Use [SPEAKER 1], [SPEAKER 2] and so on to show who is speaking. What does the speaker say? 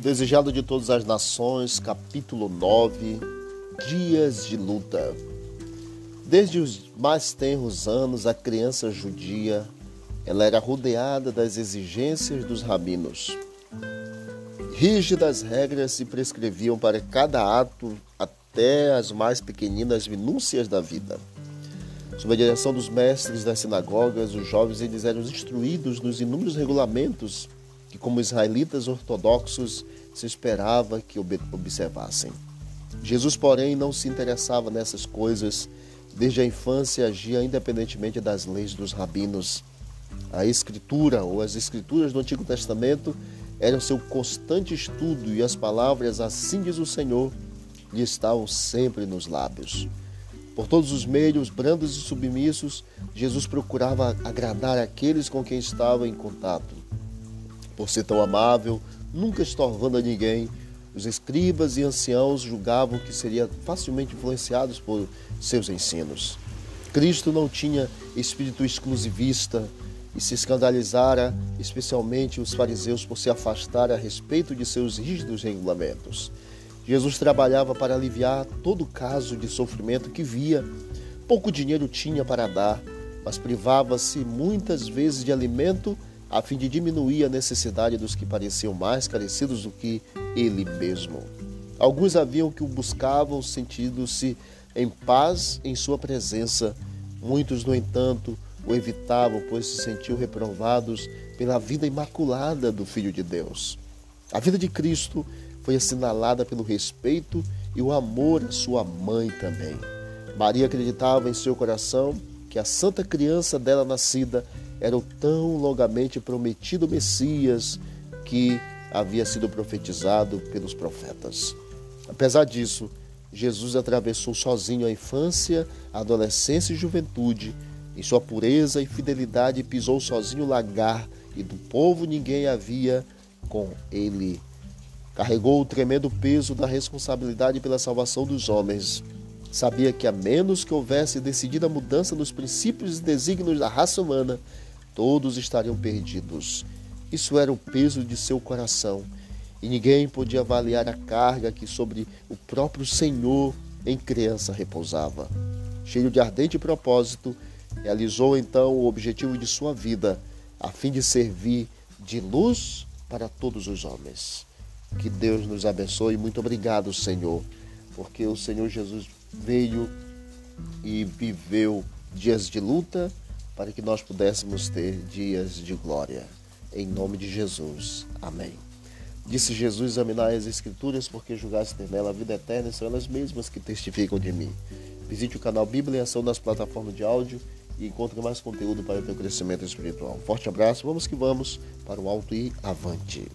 [SPEAKER 1] Desejado de todas as nações, capítulo 9 Dias de luta. Desde os mais tenros anos, a criança judia ela era rodeada das exigências dos rabinos. Rígidas regras se prescreviam para cada ato, até as mais pequeninas minúcias da vida. Sob a direção dos mestres das sinagogas, os jovens eles eram instruídos nos inúmeros regulamentos que, como israelitas ortodoxos, se esperava que observassem. Jesus, porém, não se interessava nessas coisas. Desde a infância agia independentemente das leis dos rabinos. A escritura ou as escrituras do Antigo Testamento eram seu constante estudo e as palavras assim diz o Senhor lhe estavam sempre nos lábios. Por todos os meios, brandos e submissos, Jesus procurava agradar aqueles com quem estava em contato. Por ser tão amável, nunca estorvando a ninguém, os escribas e anciãos julgavam que seriam facilmente influenciados por seus ensinos. Cristo não tinha espírito exclusivista e se escandalizara, especialmente os fariseus, por se afastar a respeito de seus rígidos regulamentos. Jesus trabalhava para aliviar todo caso de sofrimento que via. Pouco dinheiro tinha para dar, mas privava-se muitas vezes de alimento a fim de diminuir a necessidade dos que pareciam mais carecidos do que ele mesmo. Alguns haviam que o buscavam sentindo-se em paz em sua presença. Muitos, no entanto, o evitavam, pois se sentiam reprovados pela vida imaculada do Filho de Deus. A vida de Cristo foi assinalada pelo respeito e o amor à sua mãe também. Maria acreditava em seu coração que a santa criança dela nascida era o tão longamente prometido Messias que havia sido profetizado pelos profetas. Apesar disso, Jesus atravessou sozinho a infância, a adolescência e juventude. Em sua pureza e fidelidade, pisou sozinho o lagar e do povo ninguém havia com ele. Carregou o tremendo peso da responsabilidade pela salvação dos homens. Sabia que, a menos que houvesse decidida mudança nos princípios e desígnios da raça humana, todos estariam perdidos. Isso era o peso de seu coração, e ninguém podia avaliar a carga que sobre o próprio Senhor em criança repousava. Cheio de ardente propósito, realizou então o objetivo de sua vida, a fim de servir de luz para todos os homens. Que Deus nos abençoe. Muito obrigado, Senhor, porque o Senhor Jesus veio e viveu dias de luta para que nós pudéssemos ter dias de glória. Em nome de Jesus. Amém. Disse Jesus: Examinai as Escrituras, porque julgaste ter nela a vida eterna, e são elas mesmas que testificam de mim. Visite o canal Bíblia em Ação nas plataformas de áudio e encontre mais conteúdo para o teu crescimento espiritual. Um forte abraço, vamos que vamos para o alto e avante.